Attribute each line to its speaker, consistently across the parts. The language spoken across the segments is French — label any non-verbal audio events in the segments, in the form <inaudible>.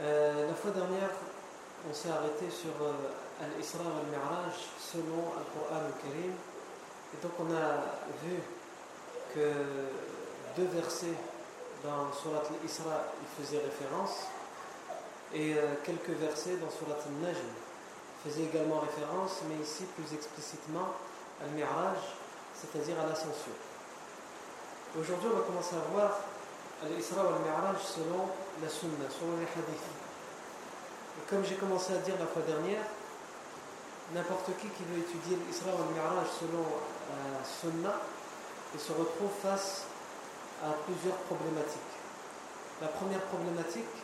Speaker 1: Euh, la fois dernière, on s'est arrêté sur euh, Al-Isra al-Mi'raj selon Al-Qur'an al-Karim. Et donc on a vu que deux versets dans Surat al-Isra faisaient référence et euh, quelques versets dans Surat al-Najm faisaient également référence, mais ici plus explicitement Al-Mi'raj, c'est-à-dire à, l'ascension. Aujourd'hui, on va commencer à voir Al-Isra al-Mi'raj selon la Sunna, selon les hadiths. Et comme j'ai commencé à dire la fois dernière, n'importe qui qui veut étudier l'Isra al-Mi'raj selon la Sunna, il se retrouve face à plusieurs problématiques. La première problématique,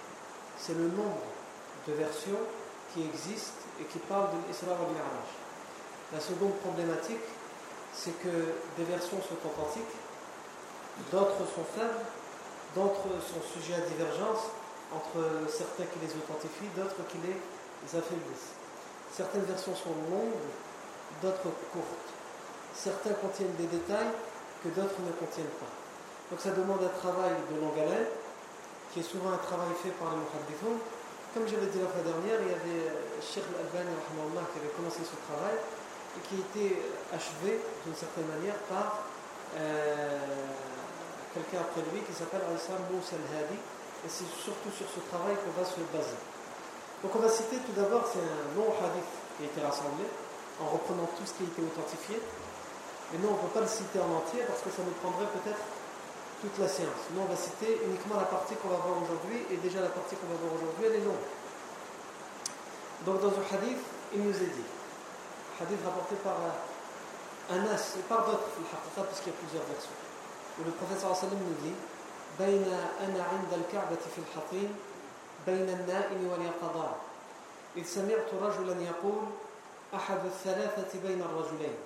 Speaker 1: c'est le nombre de versions qui existent et qui parlent de l'Isra al-Mi'raj. La seconde problématique, c'est que des versions sont authentiques, d'autres sont faibles, d'autres sont sujets à divergence entre certains qui les authentifient, d'autres qui les affaiblissent. Certaines versions sont longues, d'autres courtes. Certains contiennent des détails que d'autres ne contiennent pas. Donc ça demande un travail de longue haleine, qui est souvent un travail fait par les muhaddithun. Comme j'avais dit la fois dernière, il y avait Sheikh Al-Albani qui avait commencé ce travail et qui était achevé d'une certaine manière par euh, quelqu'un après lui qui s'appelle Al-Islam Moussa al-Hadi. Et c'est surtout sur ce travail qu'on va se baser. Donc on va citer tout d'abord, c'est un long hadith qui a été rassemblé, en reprenant tout ce qui a été authentifié. Mais nous, on ne peut pas le citer en entier parce que ça nous prendrait peut-être toute la séance. Nous, on va citer uniquement la partie qu'on va voir aujourd'hui, et déjà la partie qu'on va voir aujourd'hui, elle est longue. Donc dans un hadith, il nous est dit, hadith rapporté par Anas, et par d'autres, puisqu'il y a plusieurs versions, où le prophète sallam nous dit, بين أنا عند الكعبة في الحطيم بين النائم واليقظان. إذ سمعت رجلا يقول أحد الثلاثة بين الرجلين.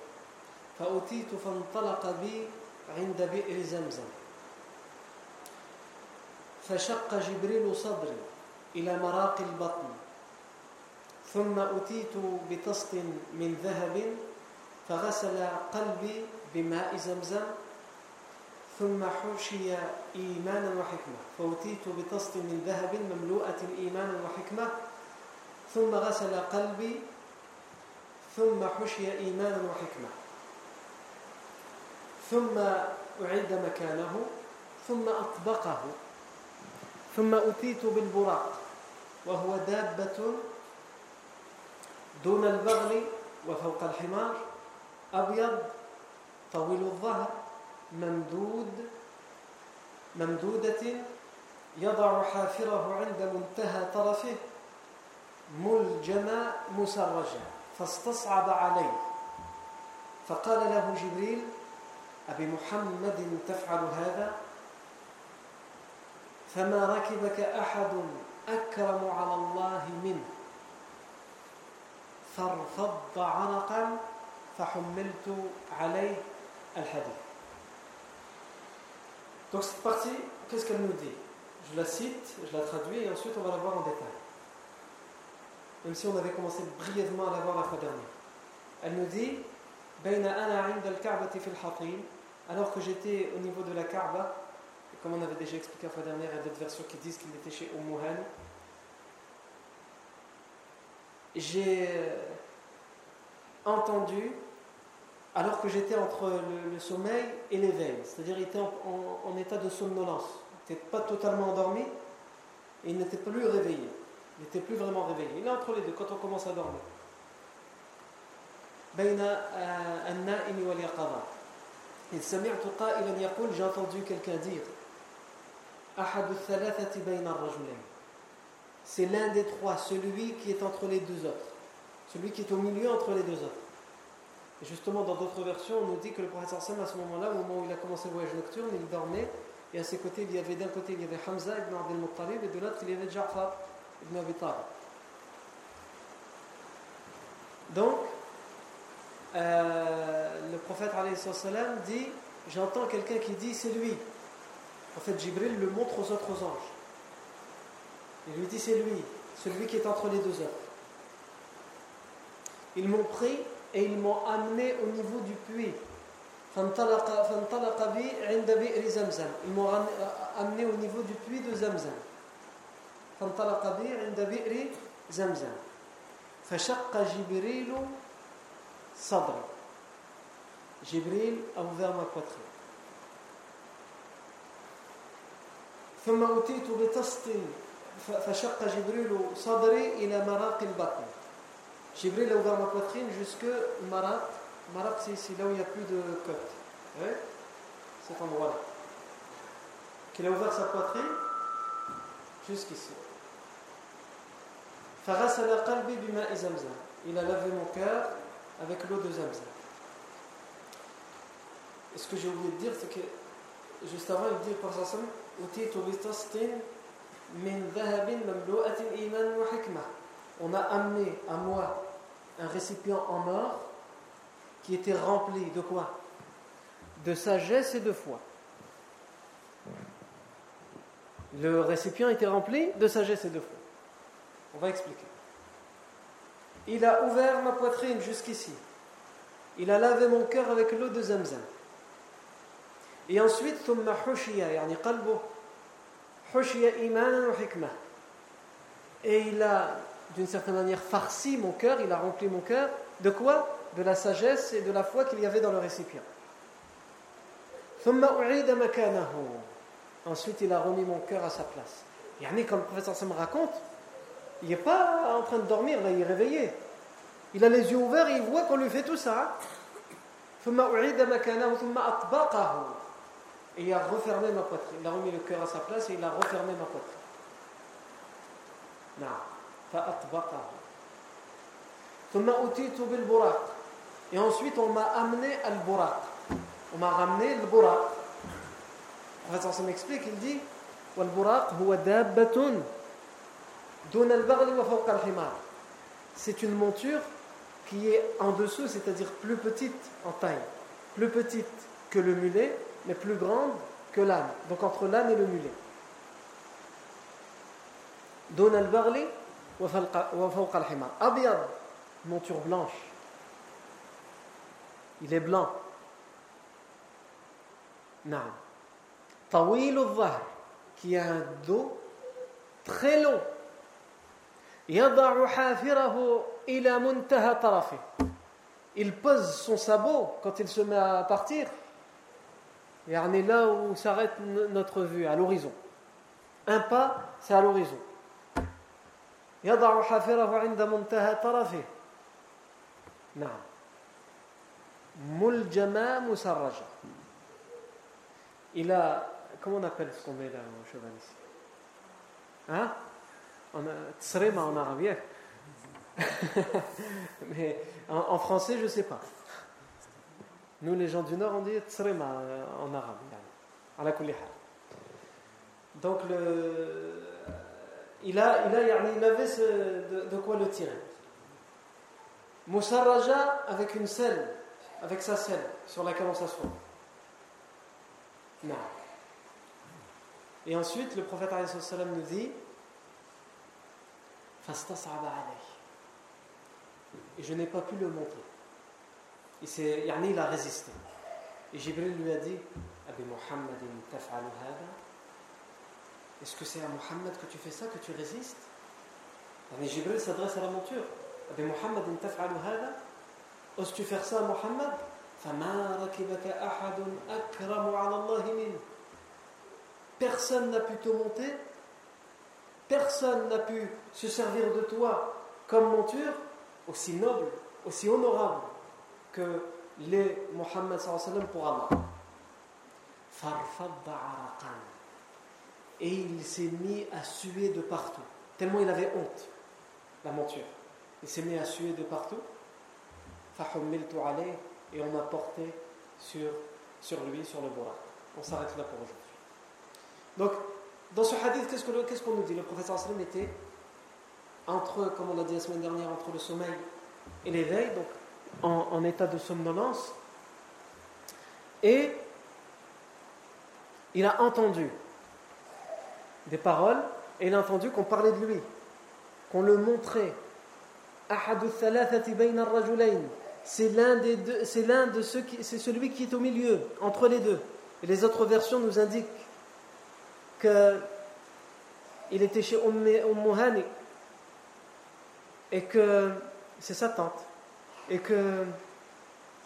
Speaker 1: فأتيت فانطلق بي عند بئر زمزم. فشق جبريل صدري إلى مراق البطن. ثم أتيت بطست من ذهب فغسل قلبي بماء زمزم ثم حشي إيمانا وحكمة. فأتيت بطست من ذهب مملوءة إيمانا وحكمة. ثم غسل قلبي. ثم حشي إيمانا وحكمة. ثم أعيد مكانه. ثم أطبقه. ثم أتيت بالبراق. وهو دابة دون البغل وفوق الحمار. أبيض طويل الظهر. ممدود ممدودة يضع حافره عند منتهى طرفه ملجمة مسرجة فاستصعب عليه. فقال له جبريل أبي محمد تفعل هذا؟ فما ركبك أحد أكرم على الله منه. فارفض عنقا فحملت عليه الحديث. Donc cette partie, qu'est-ce qu'elle nous dit? Je la cite, je la traduis et ensuite on va la voir en détail. même si on avait commencé brièvement à la voir la fois dernière. Elle nous dit alors que j'étais au niveau de la Kaaba, comme on avait déjà expliqué la fois dernière, il y a d'autres versions qui disent qu'il était chez Umuhan. J'ai entendu, alors que j'étais entre le, sommeil et l'éveil, c'est-à-dire il était en, état de somnolence, il n'était pas totalement endormi et il n'était plus réveillé, il n'était plus vraiment réveillé. Il est entre les deux quand on commence à dormir. j'ai entendu quelqu'un dire c'est l'un des trois celui qui est entre les deux autres. Celui qui est au milieu entre les deux autres et justement dans d'autres versions on nous dit que le prophète à ce moment-là au moment où il a commencé le voyage nocturne il dormait et à ses côtés il y avait d'un côté il y avait Hamza ibn Abdel Muttalib et de l'autre il y avait Ja'far ibn Abi donc euh, le prophète dit J'entends quelqu'un qui dit c'est lui. En fait, Jibril le montre aux autres anges. Il lui dit c'est lui, celui qui est entre les deux œuvres. Ils m'ont pris et ils m'ont amené au niveau du puits. Ils m'ont amené au niveau du puits de Zamzam. Jibril a ouvert ma poitrine. ثم أتيت بتسط فشق جبريل صدري Jibril a ouvert ma poitrine jusque Marat. Marat, c'est ici, là où il n'y a plus de côte. Cet endroit-là. Qu'il a ouvert sa poitrine jusqu'ici. Il a lavé mon cœur avec l'eau de Zamzam. Et ce que j'ai oublié de dire, c'est que juste avant, il dit par sa min on a amené à moi un récipient en or qui était rempli de quoi? De sagesse et de foi. Le récipient était rempli de sagesse et de foi. On va expliquer. Il a ouvert ma poitrine jusqu'ici. Il a lavé mon cœur avec l'eau de Zamzam. Et ensuite, Et il a d'une certaine manière farci mon cœur, il a rempli mon cœur. De quoi? De la sagesse et de la foi qu'il y avait dans le récipient. Ensuite, il a remis mon cœur à sa place. Yannick, comme le professeur me raconte, il n'est pas en train de dormir, là, il est réveillé. Il a les yeux ouverts et il voit qu'on lui fait tout ça. Hein. Et il a refermé ma poitrine. Il a remis le cœur à sa place et il a refermé ma poitrine. Et ensuite, on m'a amené al buraq. On m'a ramené le buraq. En fait, ça m'explique, il dit C'est une monture qui est en dessous, c'est-à-dire plus petite en taille, plus petite que le mulet, mais plus grande que l'âne. Donc entre l'âne et le mulet. Al-Barli wa al-Himar. Abiyad, monture blanche. Il est blanc. Naam. Tawil al qui a un dos très long. يضع حافره إلى منتهى طرفه. Il pose son sabot quand il se met à partir et on est là où s'arrête notre vue, à l'horizon. Un pas, c'est à l'horizon. يضع حافره عند منتهى طرفه نعم ملجما مسرجة il a comment on appelle ce qu'on met là au cheval ici hein on a tsrema en arabe mais en, en français je sais pas nous, les gens du Nord, on dit tsrima euh, en arabe. Donc, le, il, a, il, a, il avait de, quoi le tirer. Musarraja avec une selle, avec sa selle sur laquelle on s'assoit. Non. Et ensuite, le prophète nous dit et je n'ai pas pu le montrer. Il, a résisté. Et Jibril lui a dit Abi Muhammad Est-ce que c'est à Muhammad que tu fais ça, que tu résistes? Mais Jibril s'adresse à la monture. Abi Muhammad Oses-tu faire ça à Muhammad? Personne n'a pu te monter, personne n'a pu se servir de toi comme monture aussi noble, aussi honorable que les Muhammad pour Allah. Et il s'est mis à suer de partout, tellement il avait honte, la monture. Il s'est mis à suer de partout. Et on m'a porté sur, sur lui, sur le bois. On s'arrête là pour aujourd'hui. Donc, dans ce hadith, qu'est-ce qu'on nous dit? Le professeur était entre, comme on l'a dit la semaine dernière, entre le sommeil et l'éveil, donc en, état de somnolence. Et il a entendu des paroles et il a entendu qu'on parlait de lui, qu'on le montrait. C'est l'un des deux, c'est l'un de ceux qui, c'est celui qui est au milieu, entre les deux. Et les autres versions nous indiquent que il était chez Umm et que c'est sa tante et que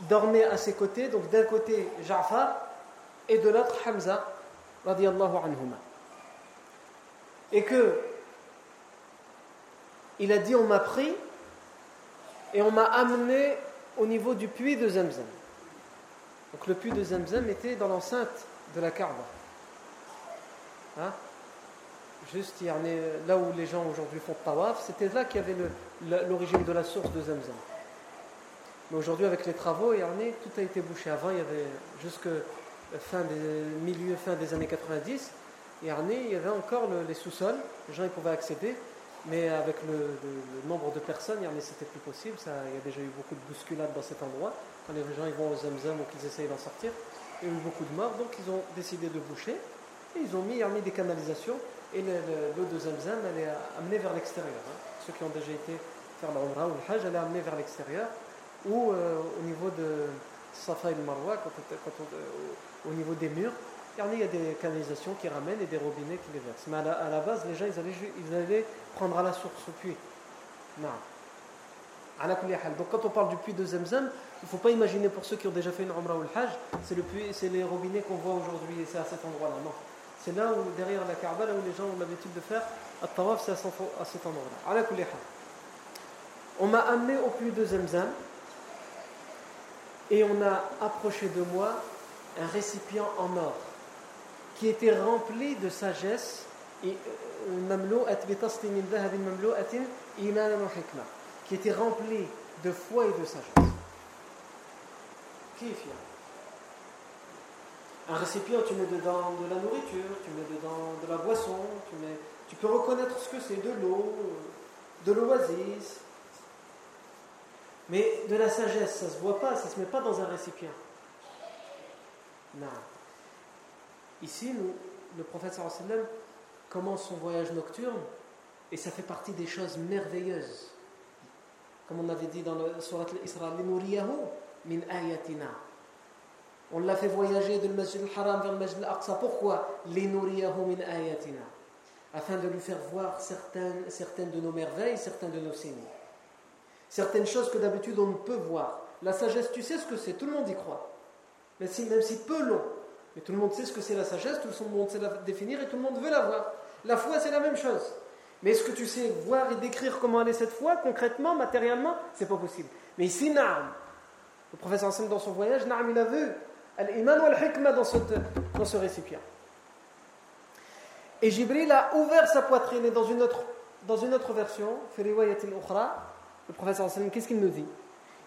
Speaker 1: dormait à ses côtés, donc d'un côté Ja'far et de l'autre Hamza radiallahu anhuma. Et que il a dit on m'a pris et on m'a amené au niveau du puits de Zamzam. Donc le puits de Zamzam était dans l'enceinte de la Kaaba. Hein? Juste là où les gens aujourd'hui font tawaf, c'était là qu'il y avait l'origine de la source de Zamzam. Mais aujourd'hui, avec les travaux, tout a été bouché. Avant, il y avait jusque fin des fin des années 90, il y avait encore les sous-sols, les gens pouvaient accéder, mais avec le, nombre de personnes, c'était plus possible. Ça, il y a déjà eu beaucoup de bousculades dans cet endroit. Quand les gens vont au Zamzam ou qu'ils essayent d'en sortir, il y a eu beaucoup de morts, donc ils ont décidé de boucher. Et ils ont mis, des canalisations et l'eau de Zamzam elle est amenée vers l'extérieur. Hein. Ceux qui ont déjà été faire l'Umrah ou le Hajj, elle est amenée vers l'extérieur ou euh, au niveau de Safa et Marwa, euh, au niveau des murs, il y a des canalisations qui ramènent et des robinets qui les versent. Mais à la, base, les gens, ils allaient, ils allaient, prendre à la source au puits. Non. Donc quand on parle du puits de Zemzem, il ne faut pas imaginer pour ceux qui ont déjà fait une Umrah ou le Hajj, c'est le les robinets qu'on voit aujourd'hui et c'est à cet endroit-là. Non. C'est là où, derrière la Kaaba, là où les gens ont l'habitude de faire à tawaf, c'est à cet endroit-là. On m'a amené au puits de Zemzem et on a approché de moi un récipient en or qui était rempli de sagesse euh, qui était rempli de foi et de sagesse. Un récipient, tu mets dedans de la nourriture, tu mets dedans de la boisson, tu, tu peux reconnaître ce que c'est de l'eau, de l'oasis, mais de la sagesse, ça ne se voit pas, ça ne se met pas dans un récipient. Non. Ici, le prophète sallam commence son voyage nocturne et ça fait partie des choses merveilleuses. Comme on avait dit dans le surat al-Isra, min ayatina. On l'a fait voyager de Masjid al-Haram vers le Masjid al-Aqsa. Pourquoi? Min ayatina. Afin de lui faire voir certaines, certaines de nos merveilles, certains de nos signes. Certaines choses que d'habitude on ne peut voir. La sagesse, tu sais ce que c'est, tout le monde y croit. Mais si, même si peu l'ont. Mais tout le monde sait ce que c'est la sagesse, tout le monde sait la définir et tout le monde veut la voir. La foi, c'est la même chose. Mais est-ce que tu sais voir et décrire comment elle est cette foi, concrètement, matériellement? C'est pas possible. Mais ici, Naam, le professeur Hassan, dans son voyage, Naam, il a vu Al-Iman ou Al-Hikmah dans, dans ce récipient. Et Jibril a ouvert sa poitrine et dans une autre, dans une autre version, le professeur sallam, qu'est-ce qu'il nous dit?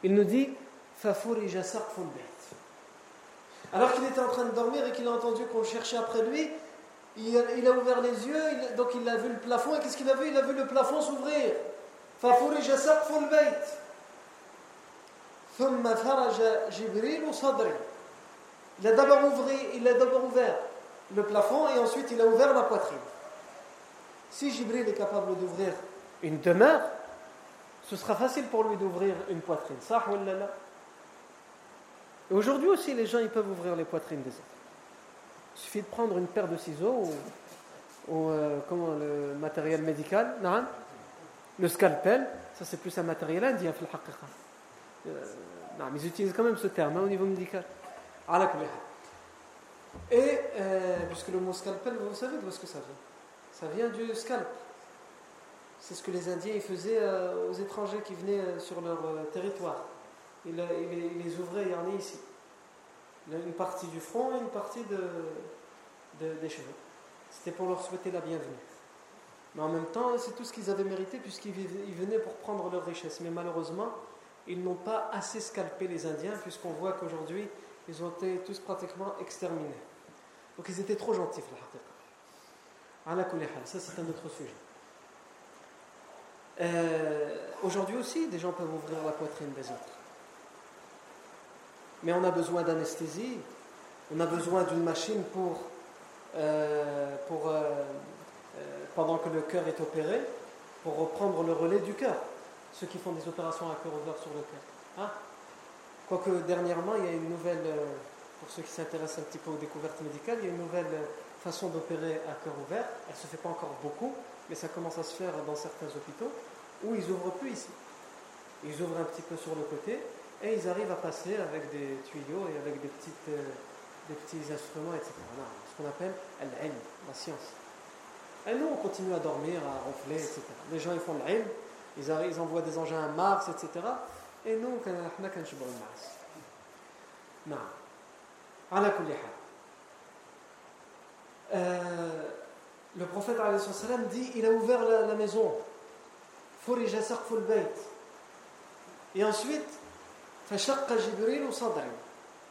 Speaker 1: Il nous dit Alors qu'il était en train de dormir et qu'il a entendu qu'on cherchait après lui, il a, ouvert les yeux, donc il a vu le plafond, et qu'est-ce qu'il a vu? Il a vu le plafond s'ouvrir. Il a d'abord ouvert, il a d'abord ouvert le plafond et ensuite il a ouvert la poitrine. Si Jibril est capable d'ouvrir une demeure, ce sera facile pour lui d'ouvrir une poitrine. Aujourd'hui aussi, les gens ils peuvent ouvrir les poitrines des autres. Il suffit de prendre une paire de ciseaux ou, euh, comment, le matériel médical, le scalpel, ça c'est plus un matériel indien, euh, ils utilisent quand même ce terme hein, au niveau médical. Et euh, puisque le mot scalpel, vous savez d'où est-ce que ça vient? Ça vient du scalp. C'est ce que les Indiens faisaient aux étrangers qui venaient sur leur territoire. Ils, les ouvraient, il y en a ici. Une partie du front et une partie de, des cheveux. C'était pour leur souhaiter la bienvenue. Mais en même temps, c'est tout ce qu'ils avaient mérité puisqu'ils venaient pour prendre leur richesse. Mais malheureusement, ils n'ont pas assez scalpé les Indiens puisqu'on voit qu'aujourd'hui, ils ont été tous pratiquement exterminés. Donc ils étaient trop gentils, ça c'est un autre sujet. Euh, aujourd'hui aussi, des gens peuvent ouvrir la poitrine des autres. Mais on a besoin d'anesthésie, on a besoin d'une machine pour, euh, pour euh, pendant que le cœur est opéré, pour reprendre le relais du cœur. Ceux qui font des opérations à cœur ouvert sur le cœur. Hein? Quoique dernièrement, il y a une nouvelle, euh, pour ceux qui s'intéressent un petit peu aux découvertes médicales, il y a une nouvelle euh, façon d'opérer à cœur ouvert. Elle ne se fait pas encore beaucoup, mais ça commence à se faire dans certains hôpitaux où ils ouvrent plus ici. Ils ouvrent un petit peu sur le côté et ils arrivent à passer avec des tuyaux et avec des, petites, euh, des petits instruments, etc. ce qu'on appelle la science. Et nous, on continue à dormir, à ronfler, etc. Les gens, ils font l'ilm, ils, ils envoient des engins à Mars, etc. Et nous, احنا كنشبعوا المعاصي نعم على كل حال euh, le prophète salam dit il a ouvert la, la maison فرج سقف البيت et ensuite فشق جبريل صدري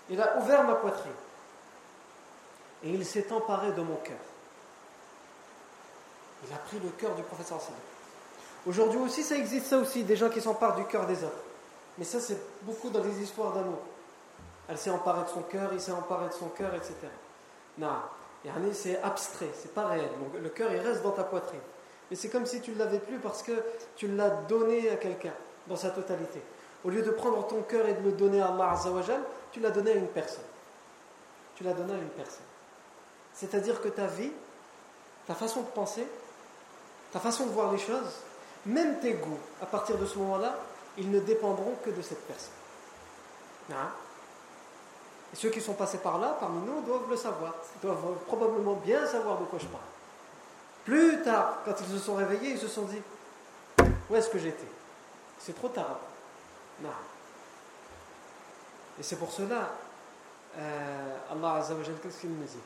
Speaker 1: il a ouvert ma poitrine et il s'est emparé de mon cœur il a pris le cœur du prophète sallam aujourd'hui aussi ça existe ça aussi des gens qui s'emparent du cœur des autres mais ça, c'est beaucoup dans les histoires d'amour. Elle s'est emparée de son cœur, il s'est emparé de son cœur, etc. Non, c'est abstrait, c'est pas réel. Le cœur, il reste dans ta poitrine. Mais c'est comme si tu ne l'avais plus parce que tu l'as donné à quelqu'un dans sa totalité. Au lieu de prendre ton cœur et de le donner à Allah Azzawajal, tu l'as donné à une personne. Tu l'as donné à une personne. C'est-à-dire que ta vie, ta façon de penser, ta façon de voir les choses, même tes goûts, à partir de ce moment-là, ils ne dépendront que de cette personne. Hein? Et ceux qui sont passés par là, parmi nous, doivent le savoir. Ils doivent probablement bien savoir de quoi je parle. Plus tard, quand ils se sont réveillés, ils se sont dit Où est-ce que j'étais? C'est trop tard. Non. Et c'est pour cela, euh, Allah Azza wa qu'est-ce qu'il nous dit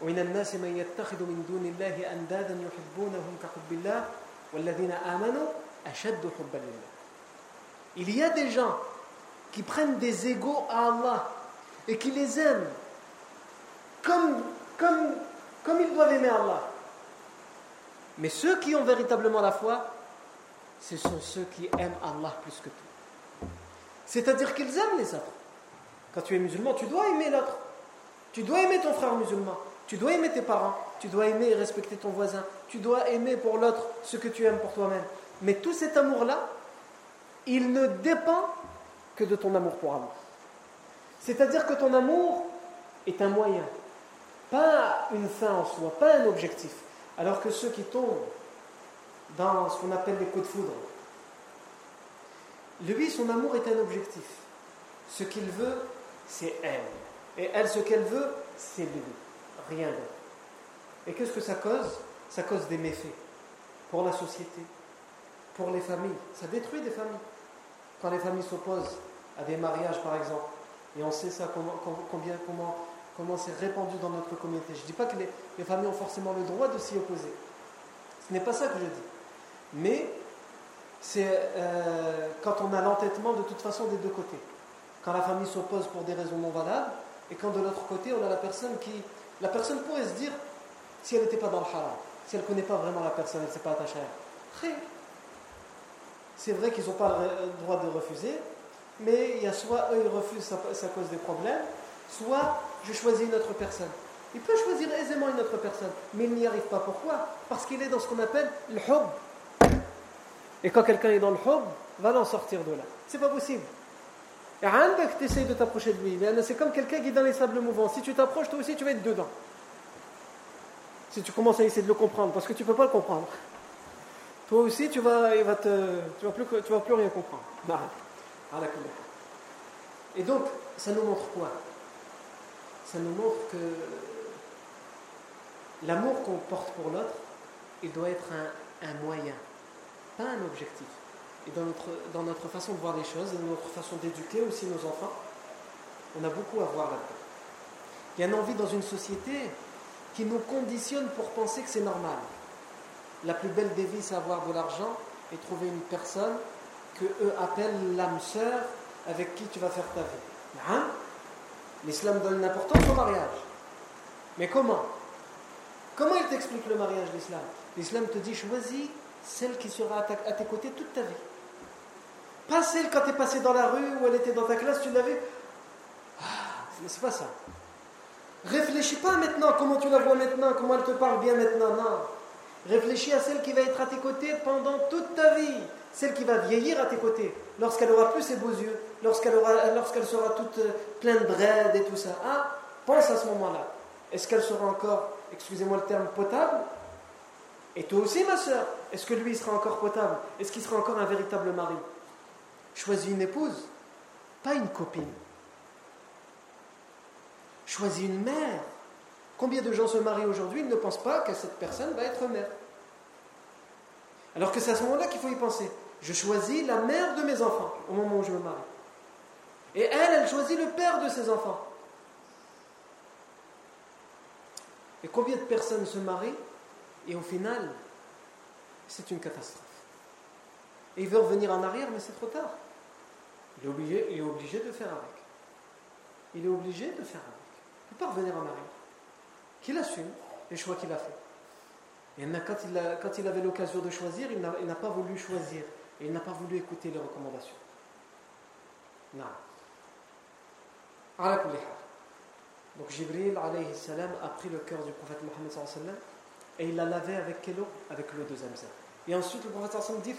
Speaker 1: ومن الناس من يتخذ من دون الله أندادا يحبونهم كحب الله والذين آمنوا il y a des gens qui prennent des égaux à Allah et qui les aiment comme, comme, comme ils doivent aimer Allah. Mais ceux qui ont véritablement la foi, ce sont ceux qui aiment Allah plus que tout. C'est-à-dire qu'ils aiment les autres. Quand tu es musulman, tu dois aimer l'autre. Tu dois aimer ton frère musulman. Tu dois aimer tes parents. Tu dois aimer et respecter ton voisin. Tu dois aimer pour l'autre ce que tu aimes pour toi-même. Mais tout cet amour-là, il ne dépend que de ton amour pour Allah. C'est-à-dire que ton amour est un moyen, pas une fin en soi, pas un objectif. Alors que ceux qui tombent dans ce qu'on appelle les coups de foudre, lui, son amour est un objectif. Ce qu'il veut, c'est elle. Et elle, ce qu'elle veut, c'est lui. Rien d'autre. Et qu'est-ce que ça cause? Ça cause des méfaits pour la société, pour les familles. Ça détruit des familles. Quand les familles s'opposent à des mariages, par exemple, et on sait ça, comment, combien, comment, comment c'est répandu dans notre communauté. Je ne dis pas que les, familles ont forcément le droit de s'y opposer. Ce n'est pas ça que je dis. Mais c'est euh, quand on a l'entêtement de toute façon des deux côtés. Quand la famille s'oppose pour des raisons non valables, et quand de l'autre côté, on a la personne qui. La personne pourrait se dire, si elle n'était pas dans le haram, si elle ne connaît pas vraiment la personne, elle ne s'est pas attachée à elle. C'est vrai qu'ils n'ont pas le droit de refuser, mais il y a soit eux ils refusent, ça, cause des problèmes, soit je choisis une autre personne. Il peut choisir aisément une autre personne, mais il n'y arrive pas. Pourquoi? Parce qu'il est dans ce qu'on appelle le hub. Et quand quelqu'un est dans le hub, va l'en sortir de là. C'est pas possible. Et que tu essayes de t'approcher de lui. C'est comme quelqu'un qui est dans les sables mouvants. Si tu t'approches, toi aussi, tu vas être dedans. Si tu commences à essayer de le comprendre, parce que tu peux pas le comprendre. Toi aussi, tu vas, tu vas plus, tu vas plus rien comprendre. Et donc, ça nous montre quoi? Ça nous montre que l'amour qu'on porte pour l'autre, il doit être un moyen, pas un objectif et dans notre, dans notre façon de voir les choses dans notre façon d'éduquer aussi nos enfants, on a beaucoup à voir là-dedans. Il y a une envie dans une société qui nous conditionne pour penser que c'est normal. La plus belle des vies, c'est avoir de l'argent et trouver une personne que eux appellent l'âme sœur avec qui tu vas faire ta vie. Hein? L'islam donne une importance au mariage. Mais comment? Comment il t'explique le mariage, l'islam? L'islam te dit choisis celle qui sera à tes côtés toute ta vie. Pas celle quand tu es passé dans la rue ou elle était dans ta classe, tu l'avais. Ah, c'est pas ça. Réfléchis pas maintenant comment tu la vois maintenant, comment elle te parle bien maintenant, non. Réfléchis à celle qui va être à tes côtés pendant toute ta vie, celle qui va vieillir à tes côtés, lorsqu'elle aura plus ses beaux yeux, lorsqu'elle sera toute euh, pleine de braides et tout ça. Ah, pense à ce moment-là. Est-ce qu'elle sera encore, excusez-moi le terme, potable? Et toi aussi, ma soeur, est-ce que lui sera encore potable? Est-ce qu'il sera encore un véritable mari? Choisis une épouse, pas une copine. Choisis une mère. Combien de gens se marient aujourd'hui? Ils ne pensent pas que cette personne va être mère. Alors que c'est à ce moment-là qu'il faut y penser. Je choisis la mère de mes enfants au moment où je me marie. Et elle, elle choisit le père de ses enfants. Et combien de personnes se marient et au final, c'est une catastrophe. Et il veut revenir en arrière, mais c'est trop tard. Il est obligé, il est obligé de faire avec. Il est obligé de faire avec. Il ne peut pas revenir en arrière. Qu'il assume les choix qu'il a fait. Et quand il, quand il avait l'occasion de choisir, il n'a pas voulu choisir. Et il n'a pas voulu écouter les recommandations. Non. Donc Jibril a pris le cœur du prophète Mohammed et il l'a lavé avec quelle eau Avec l'eau de Zamzam. Et ensuite le prophète dit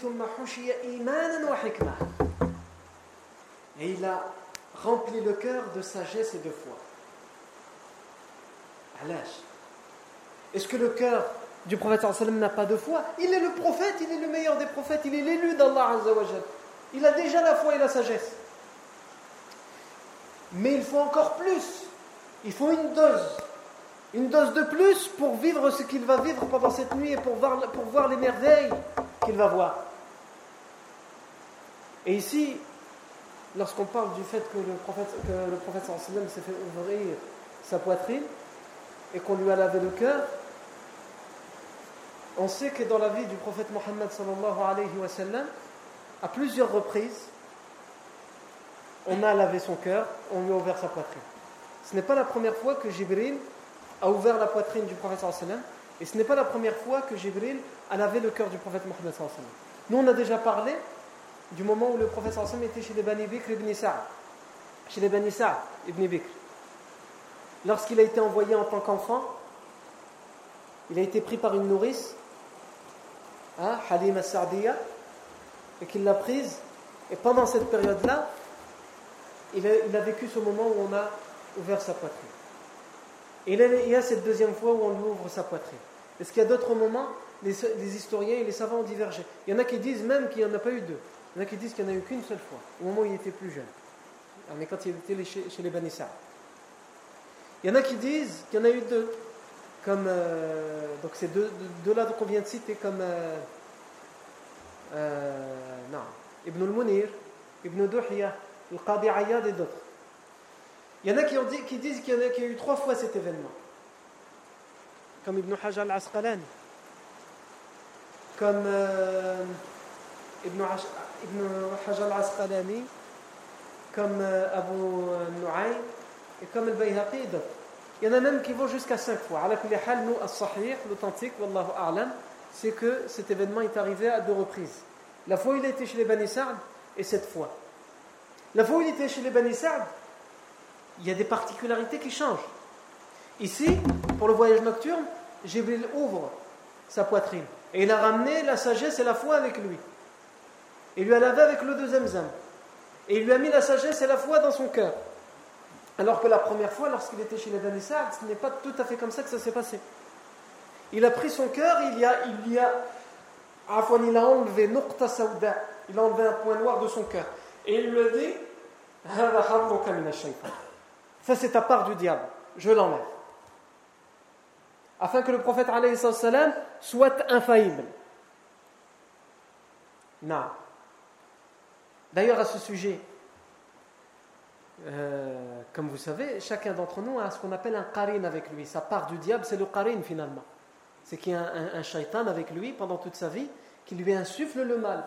Speaker 1: et il a rempli le cœur de sagesse et de foi. l'âge. Est-ce que le cœur du prophète n'a pas de foi? Il est le prophète, il est le meilleur des prophètes, il est l'élu d'Allah Il a déjà la foi et la sagesse. Mais il faut encore plus. Il faut une dose. Une dose de plus pour vivre ce qu'il va vivre pendant cette nuit et pour voir, pour voir les merveilles qu'il va voir. Et ici, lorsqu'on parle du fait que le prophète, que le prophète s'est fait ouvrir sa poitrine et qu'on lui a lavé le cœur, on sait que dans la vie du prophète Mohammed alayhi wa sallam, à plusieurs reprises, on a lavé son cœur, on lui a ouvert sa poitrine. Ce n'est pas la première fois que Jibril a ouvert la poitrine du prophète et ce n'est pas la première fois que Jibril a lavé le cœur du prophète Mohammed. Nous, on a déjà parlé du moment où le prophète était chez les Bani Bikr ibn Sa'd. Chez les Bani Sa'd ibn Bikr. Lorsqu'il a été envoyé en tant qu'enfant, il a été pris par une nourrice, hein, Halima Sa'diya, et qu'il l'a prise. Et pendant cette période-là, il a, vécu ce moment où on a ouvert sa poitrine. Et il y a cette deuxième fois où on lui ouvre sa poitrine. Est-ce qu'il y a d'autres moments les, les, historiens et les savants ont divergé? Il y en a qui disent même qu'il n'y en a pas eu deux. Il y en a qui disent qu'il n'y en a eu qu'une seule fois, au moment où il était plus jeune. Mais quand il était chez, les Banissa. Il y en a qui disent qu'il y en a eu deux. Comme, euh, donc c'est deux, deux, là qu'on vient de citer, comme euh, euh, non, Ibn al-Munir, Ibn Duhya, Al-Qadi Ayyad et d'autres. Il y en a qui, disent qu'il y, en a, qui a eu trois fois cet événement. Comme Ibn Hajar al-Asqalani. Comme euh, Ibn, Hajar al-Asqalani, comme euh, Abu Nu'aym et comme Al-Bayhaqi. Il y en a même qui vont jusqu'à cinq fois. Nous, al-Sahih, l'authentique, Wallahu A'lam, c'est que cet événement est arrivé à deux reprises. La fois où il était chez les Bani et cette fois. La fois où il était chez les Bani il y a des particularités qui changent. Ici, pour le voyage nocturne, Jibril ouvre sa poitrine et il a ramené la sagesse et la foi avec lui. Il lui a lavé avec l'eau de Zamzam. Et il lui a mis la sagesse et la foi dans son cœur. Alors que la première fois, lorsqu'il était chez les Danissard, ce n'est pas tout à fait comme ça que ça s'est passé. Il a pris son cœur, il y a, il y a, il a enlevé il a enlevé un point noir de son cœur. Et il lui dit, <laughs> ça c'est ta part du diable, je l'enlève. Afin que le prophète soit infaillible. D'ailleurs, à ce sujet, euh, comme vous savez, chacun d'entre nous a ce qu'on appelle un qarin avec lui. Sa part du diable, c'est le qarin finalement. C'est qu'il y a un, un, shaitan avec lui pendant toute sa vie qui lui insuffle le mal,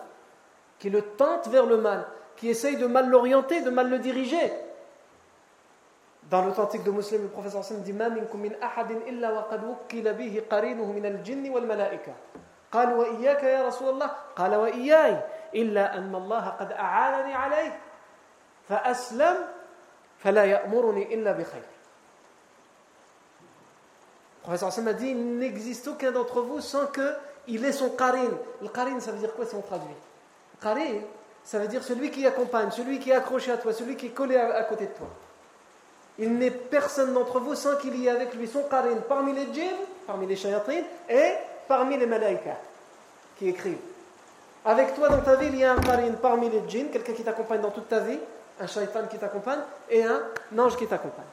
Speaker 1: qui le tente vers le mal, qui essaye de mal l'orienter, de mal le diriger. Dans l'authentique de Muslim, le professeur Hassan dit Ma minkum min ahadin illa wa qad wukkila bihi qarinuhu min al-jinn wal malaika. قال وإياك يا رسول الله قال وإياي إلا أن الله قد أعانني عليه فأسلم فلا يأمرني إلا بخير Le professeur Hassan a dit Il n'existe aucun d'entre vous sans qu'il ait son qarin. Le qarin, ça veut dire quoi si on traduit Qarin, ça veut dire celui qui accompagne, celui qui est accroché à toi, celui qui est collé à, côté de toi. Il n'est personne d'entre vous sans qu'il y ait avec lui son qarin parmi les djinns, parmi les shayatin, et parmi les malaïkas qui écrivent. Avec toi dans ta vie, il y a un qarin parmi les djinns, quelqu'un qui t'accompagne dans toute ta vie, un shaitan qui t'accompagne, et un ange qui t'accompagne.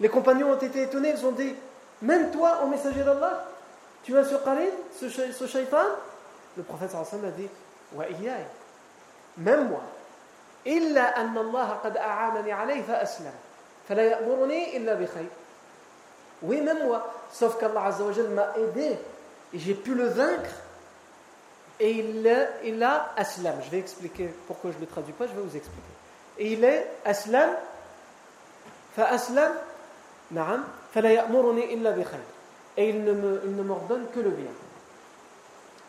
Speaker 1: Les compagnons ont été étonnés, ils ont dit Même toi, au messager d'Allah, tu as ce qarin, ce, shaitan Le prophète sallallahu a dit même moi إلا أن الله قد أعانني عليه فأسلم فلا يأمرني إلا بخير oui même moi sauf qu'Allah Azza wa m'a aidé j'ai pu le vaincre et il, il a aslam je vais expliquer pourquoi je ne le traduis pas je vais vous expliquer et il est aslam فأسلم نعم فلا يأمرني إلا بخير et il ne m'ordonne que le bien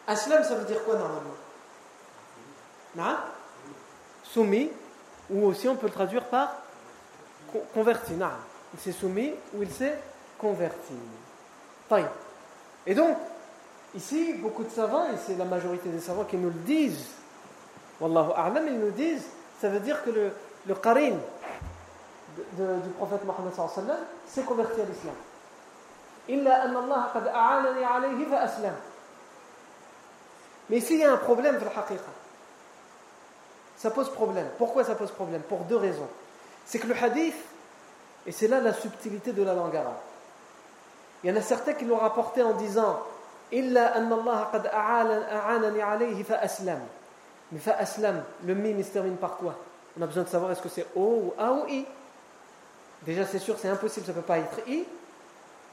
Speaker 1: aslam ça veut dire quoi normalement soumis, ou aussi on peut le traduire par converti. Il s'est soumis ou il s'est converti. Et donc, ici, beaucoup de savants, et c'est la majorité des savants qui nous le disent, Wallahu a'lam, ils nous disent, ça veut dire que le, le qarin du prophète Mohammed s'est converti à l'islam. Mais ici, il y a un problème, dans la ça pose problème. Pourquoi ça pose problème? Pour deux raisons. C'est que le hadith, et c'est là la subtilité de la langue arabe, il y en a certains qui l'ont rapporté en disant Illa Allah qad a'anani alayhi fa aslam. Mais fa aslam, le mime il se termine par quoi? On a besoin de savoir est-ce que c'est O ou A ou I. Déjà, c'est sûr, c'est impossible, ça ne peut pas être I,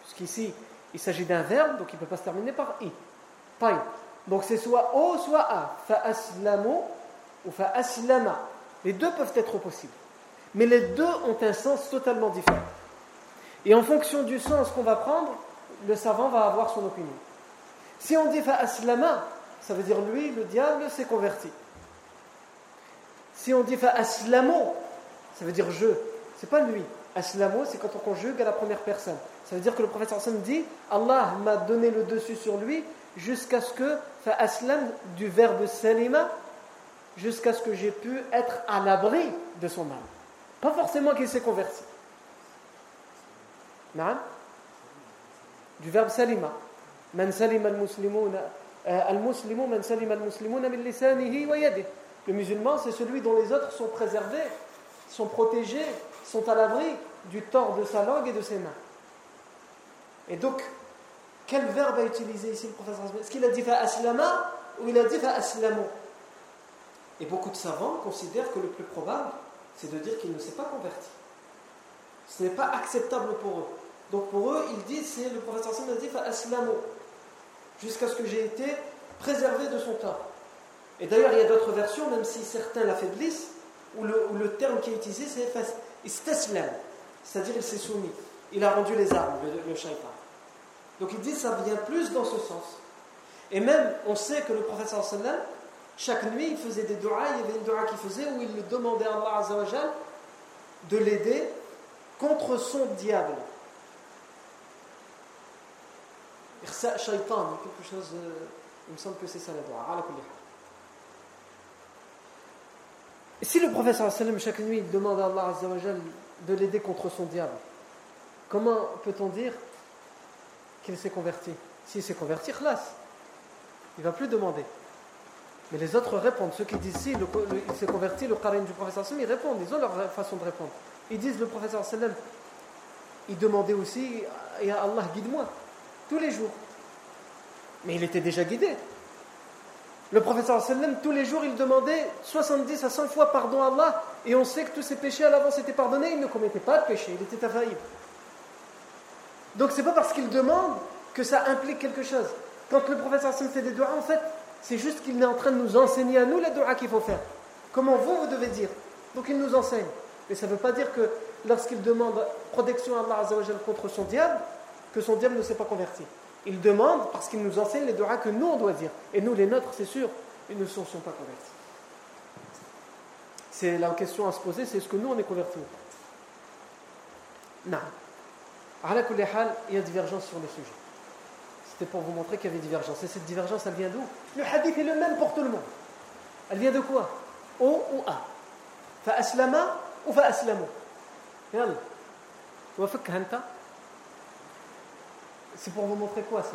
Speaker 1: puisqu'ici, il s'agit d'un verbe, donc il ne peut pas se terminer par I. Donc c'est soit O, soit A. Fa aslamu ou fa aslama. Les deux peuvent être possibles. Mais les deux ont un sens totalement différent. Et en fonction du sens qu'on va prendre, le savant va avoir son opinion. Si on dit fa aslama, ça veut dire lui, le diable, s'est converti. Si on dit fa aslamo, ça veut dire je. C'est pas lui. Aslamo, c'est quand on conjugue à la première personne. Ça veut dire que le prophète sallam dit Allah m'a donné le dessus sur lui jusqu'à ce que fa aslam du verbe salima jusqu'à ce que j'ai pu être à l'abri de son mal. Pas forcément qu'il s'est converti. Non Du verbe salima. Man salima al-muslimuna al-muslimu man salima al-muslimuna min wa. Le musulman, c'est celui dont les autres sont préservés, sont protégés, sont à l'abri du tort de sa langue et de ses mains. Et donc, quel verbe a utilisé ici le professeur Est-ce qu'il a dit fa aslama ou il a dit fa aslamu? Et beaucoup de savants considèrent que le plus probable, c'est de dire qu'il ne s'est pas converti. Ce n'est pas acceptable pour eux. Donc pour eux, ils disent, c'est le professeur Sam a dit, aslamo, jusqu'à ce que j'ai été préservé de son tort. Et d'ailleurs, il y a d'autres versions, même si certains l'affaiblissent, où le, où le terme qui est utilisé, c'est istaslam, c'est-à-dire il s'est soumis. Il a rendu les armes, le, le shaitan. Donc ils disent, ça vient plus dans ce sens. Et même, on sait que le professeur sallam, chaque nuit, il faisait des doigts. Il y avait une doua qu'il faisait où il demandait à Allah Azzawajal de l'aider contre son diable. Chose, il me semble que c'est ça la doua. si le professeur chaque nuit il demande à Allah de l'aider contre son diable, comment peut-on dire qu'il s'est converti? S'il s'est converti, khlas. Il ne va plus demander. Mais les autres répondent. Ceux qui disent si il s'est converti, le qarin du professeur ils répondent. Ils ont leur façon de répondre. Ils disent le professeur sallam, il demandait aussi, Allah guide-moi, tous les jours. Mais il était déjà guidé. Le professeur sallam, tous les jours, il demandait 70 à 100 fois pardon à Allah, et on sait que tous ses péchés à l'avance étaient pardonnés, il ne commettait pas de péché, il était infaillible. Donc c'est pas parce qu'il demande que ça implique quelque chose. Quand le professeur sallam fait des doigts, en fait, c'est juste qu'il est en train de nous enseigner à nous les doigts qu'il faut faire. Comment vous, vous devez dire. Donc il nous enseigne. Mais ça ne veut pas dire que lorsqu'il demande protection à Allah contre son diable, que son diable ne s'est pas converti. Il demande parce qu'il nous enseigne les doigts que nous on doit dire. Et nous, les nôtres, c'est sûr, ils ne sont, sont pas convertis. C'est la question à se poser, c'est est-ce que nous on est convertis ou pas? Non. Il y a divergence sur le sujet. C'était pour vous montrer qu'il y avait divergence. Et cette divergence, elle vient d'où? Le hadith est le même pour tout le monde. Elle vient de quoi? O ou A? Aslama ou fa aslamu? Yalla. C'est pour vous montrer quoi ça?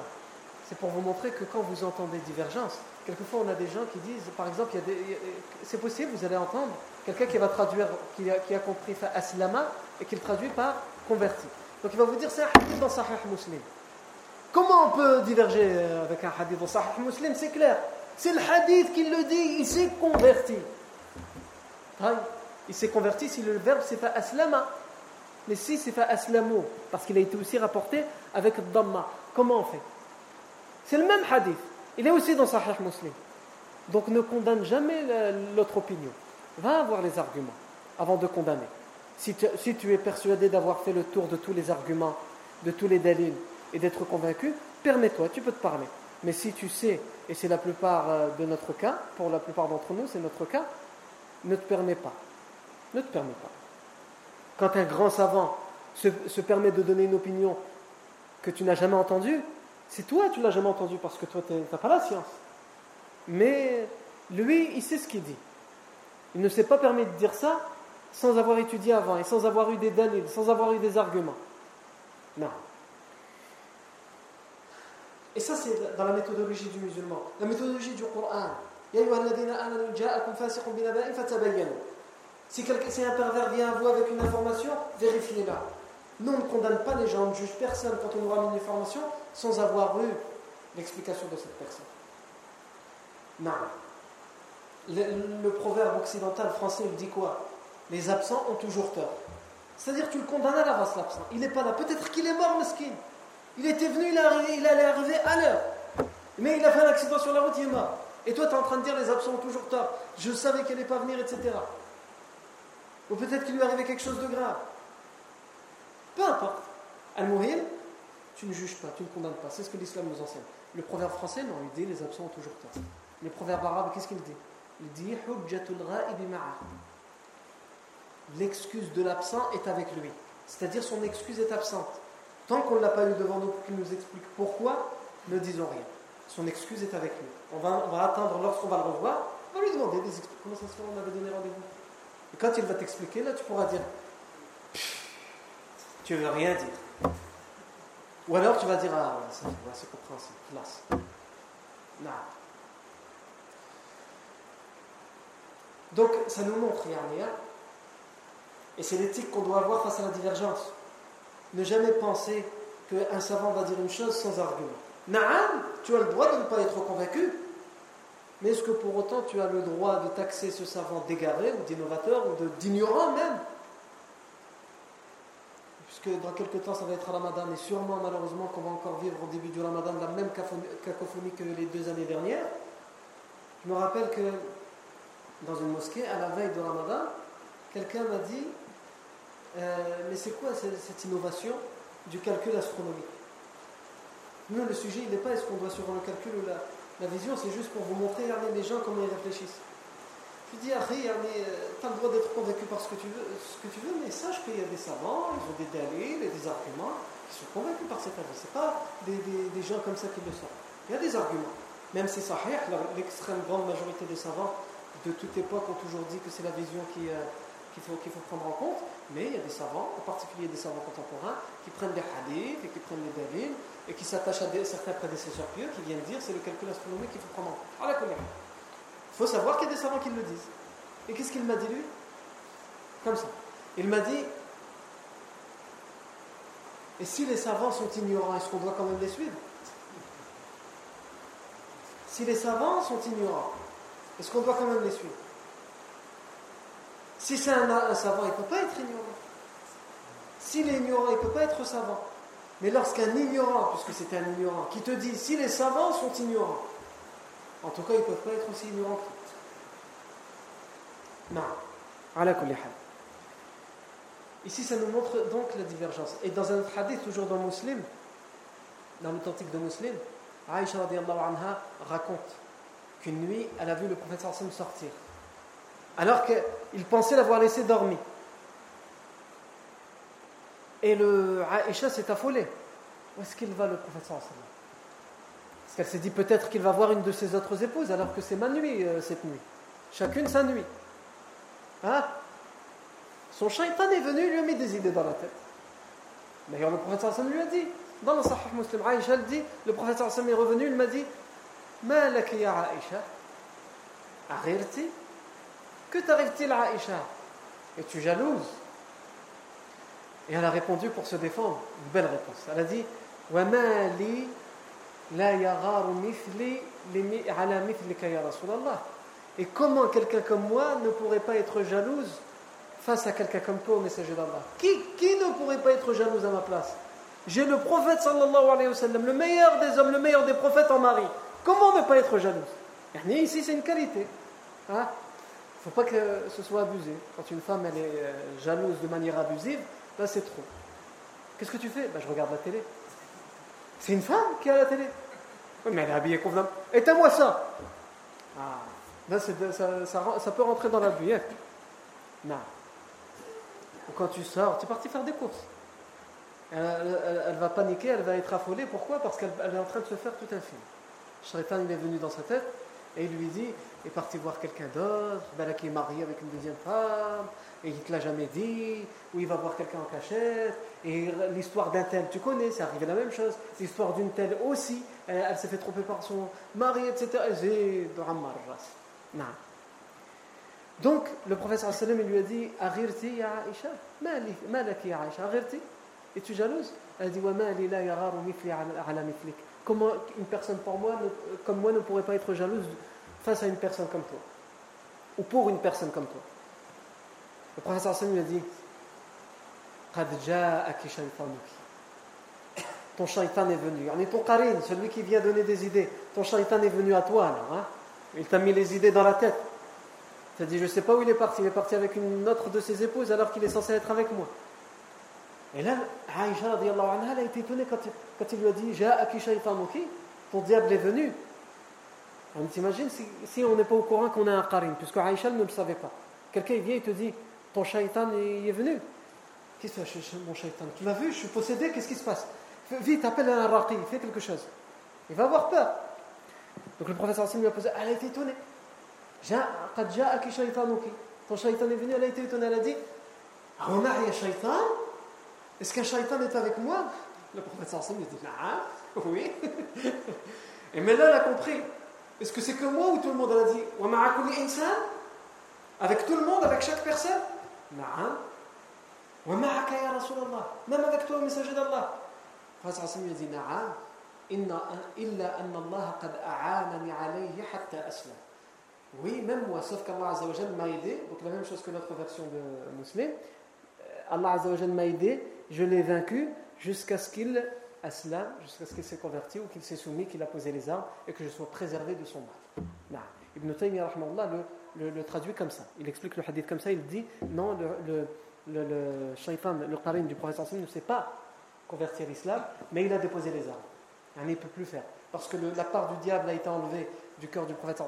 Speaker 1: C'est pour vous montrer que quand vous entendez divergence, quelquefois on a des gens qui disent, par exemple, c'est possible, vous allez entendre quelqu'un qui va traduire, qui a, qui a compris aslama et qui le traduit par converti. Donc il va vous dire c'est un hadith dans Sahih Muslim. Comment on peut diverger avec un hadith dans Sahih Muslim C'est clair. C'est le hadith qui le dit, il s'est converti. Il s'est converti si le verbe c'est pas aslama. Mais si c'est pas aslamu, parce qu'il a été aussi rapporté avec dhamma, comment on fait? C'est le même hadith. Il est aussi dans Sahih Muslim. Donc ne condamne jamais l'autre opinion. Va avoir les arguments avant de condamner. Si tu, es persuadé d'avoir fait le tour de tous les arguments, de tous les dalils et d'être convaincu, permets-toi, tu peux te parler. Mais si tu sais, et c'est la plupart euh, de notre cas, pour la plupart d'entre nous, c'est notre cas, ne te permets pas. Ne te permets pas. Quand un grand savant se, permet de donner une opinion que tu n'as jamais entendue, c'est toi tu l'as jamais entendue parce que toi tu n'as pas la science. Mais lui, il sait ce qu'il dit. Il ne s'est pas permis de dire ça sans avoir étudié avant et sans avoir eu des dalils, sans avoir eu des arguments. Non. Et ça, c'est dans la méthodologie du musulman. La méthodologie du Coran. Si, si un pervers vient à vous avec une information, vérifiez-la. Nous, on ne condamne pas les gens, on ne juge personne quand on nous ramène une information sans avoir eu l'explication de cette personne. Non. Le, proverbe occidental français, il dit quoi? Les absents ont toujours tort. C'est-à-dire, tu le condamnes à l'avance, l'absent. Il n'est pas là. Peut-être qu'il est mort, skin. Il était venu, il, allait arriver à l'heure. Mais il a fait un accident sur la route, il est mort. Et toi, tu es en train de dire les absents ont toujours tort. Je savais qu'elle n'allait pas venir, etc. Ou peut-être qu'il lui arrivait quelque chose de grave. Peu importe. Al-Muhim, tu ne juges pas, tu ne condamnes pas. C'est ce que l'islam nous enseigne. Le proverbe français, non, il dit les absents ont toujours tort. Le proverbe arabe, qu'est-ce qu'il dit? Il dit L'excuse de l'absent est avec lui. C'est-à-dire son excuse est absente. Tant qu'on ne l'a pas eu devant nous qu'il nous explique pourquoi, ne disons rien. Son excuse est avec lui. On va, attendre lorsqu'on va le revoir, on va lui demander des excuses. Comment ça se fait On avait donné rendez-vous? Et quand il va t'expliquer, là, tu pourras dire Tu veux rien dire. Ou alors tu vas dire Ah, c'est compréhensible, classe. Non. Donc, ça nous montre, Yarnia, et c'est l'éthique qu'on doit avoir face à la divergence. Ne jamais penser qu'un savant va dire une chose sans argument. Naam, tu as le droit de ne pas être convaincu, mais est-ce que pour autant tu as le droit de taxer ce savant d'égaré ou d'innovateur ou d'ignorant même? Puisque dans quelques temps ça va être Ramadan et sûrement malheureusement qu'on va encore vivre au début du Ramadan la même cacophonie que les deux années dernières. Je me rappelle que dans une mosquée, à la veille de Ramadan, quelqu'un m'a dit Mais c'est quoi cette innovation du calcul astronomique Nous, le sujet, il n'est pas est-ce qu'on doit suivre le calcul ou la, la vision, c'est juste pour vous montrer les gens comment ils réfléchissent. Je dis, Harry, tu as le droit d'être convaincu par ce que, tu veux, ce que tu veux, mais sache qu'il y a des savants, ils ont des dalils et des arguments qui sont convaincus par cet avis. Ce pas des, gens comme ça qui le sont. Il y a des arguments. Même si sahih, l'extrême grande majorité des savants de toute époque ont toujours dit que c'est la vision qui, euh, qu'il faut, prendre en compte, mais il y a des savants, en particulier des savants contemporains, qui prennent des hadiths et qui prennent des dalils et qui s'attachent à certains prédécesseurs pieux qui viennent dire c'est le calcul astronomique qu'il faut prendre en compte. Il faut savoir qu'il y a des savants qui le disent. Et qu'est-ce qu'il m'a dit lui? Comme ça. Il m'a dit Et si les savants sont ignorants, est-ce qu'on doit quand même les suivre? Si les savants sont ignorants, est-ce qu'on doit quand même les suivre? Si c'est un, savant, il ne peut pas être ignorant. S'il est ignorant, il ne peut pas être savant. Mais lorsqu'un ignorant, puisque c'est un ignorant, qui te dit si les savants sont ignorants, en tout cas, ils ne peuvent pas être aussi ignorants que Non. Ici, ça nous montre donc la divergence. Et dans un autre hadith, toujours dans Muslim, dans l'authentique de Muslim, Aïcha anha raconte qu'une nuit, elle a vu le prophète sortir. Alors qu'il pensait l'avoir laissé dormir. Et le Aïcha s'est affolée. Où est-ce qu'il va le prophète sallam? Parce qu'elle s'est dit peut-être qu'il va voir une de ses autres épouses, alors que c'est ma nuit euh, cette nuit. Chacune sa nuit. Hein? Son shaitan est venu, il lui a mis des idées dans la tête. D'ailleurs, le prophète sallam lui a dit, dans le Sahih Muslim, Aïcha dit, le prophète sallam est revenu, il m'a dit, Ma ya Aïcha Que t'arrive-t-il à Aïcha? Es-tu jalouse? Et elle a répondu pour se défendre, une belle réponse. Elle a dit. Et comment quelqu'un comme moi ne pourrait pas être jalouse face à quelqu'un comme toi au messager d'Allah? Qui, ne pourrait pas être jalouse à ma place? J'ai le prophète sallallahu alayhi wa sallam, le meilleur des hommes, le meilleur des prophètes en mari. Comment ne pas être jalouse? Ici, c'est une qualité. Hein? Ne faut pas que ce soit abusé. Quand une femme elle est euh, jalouse de manière abusive, là c'est trop. Qu'est-ce que tu fais? Ben, Je regarde la télé. C'est une femme qui a la télé. mais elle est habillée convenablement. Éteins-moi ça. Ah. Là, ça, peut rentrer dans la bouillette. Non. Ou quand tu sors, tu es parti faire des courses. Elle, va paniquer, elle va être affolée. Pourquoi? Parce qu'elle est en train de se faire tout un film. Shaitan, il est venu dans sa tête et il lui dit est parti voir quelqu'un d'autre, ben qui est marié avec une deuxième femme, et il ne te l'a jamais dit, ou il va voir quelqu'un en cachette, et l'histoire d'un tel, tu connais, c'est arrivé la même chose, l'histoire d'une telle aussi, elle, s'est fait tromper par son mari, etc. Donc, le professeur sallam lui a dit Aghirti ya Aisha Malaki ya Aisha Aghirti Es-tu jalouse Elle a dit la mithli ala. Comment une personne pour moi, comme moi ne pourrait pas être jalouse face à une personne comme toi Ou pour une personne comme toi Le professeur sallam lui a dit. Ton shaitan est venu. On est ton karin, celui qui vient donner des idées. Ton shaitan est venu à toi alors. Hein il t'a mis les idées dans la tête. Tu as dit, je ne sais pas où il est parti. Il est parti avec une autre de ses épouses alors qu'il est censé être avec moi. Et là, Aïcha, elle a été étonnée quand, il lui a dit ton diable est venu. On t'imagine si, on n'est pas au courant qu'on a un qarin, puisque Aïcha ne le savait pas. Quelqu'un vient et te dit Ton shaitan est, venu. Qu'est-ce que c'est mon shaitan Tu m'as vu, je suis possédé, qu'est-ce qui se passe? Vite, appelle un raqi, fais quelque chose. Il va avoir peur. Donc le professeur Hassim lui a posé, elle a été étonnée. Ton shaitan est venu, elle a été étonnée, elle a dit shaitan Est-ce qu'un shaitan est avec moi? Le professeur Hassim lui a dit oui. <laughs> Et maintenant elle a compris. Est-ce que c'est que moi ou tout le monde a dit Avec tout le monde, avec chaque personne. Toi, le messager d'Allah. Le professeur Hassim lui a dit oui, même moi, sauf qu'Allah Azzawajal m'a aidé, donc la même chose que notre version de musulman. Euh, Allah Azzawajal m'a aidé, je l'ai vaincu jusqu'à ce qu'il aslam, jusqu'à ce qu'il s'est converti ou qu'il s'est soumis, qu'il a posé les armes et que je sois préservé de son mal. Ibn Taymiyyah le, le, le, traduit comme ça. Il explique le hadith comme ça, il dit non, le, le, le, shaitan, le qarin du prophète ne s'est pas converti à l'islam, mais il a déposé les armes il ne peut plus faire. Parce que la part du diable a été enlevée du cœur du prophète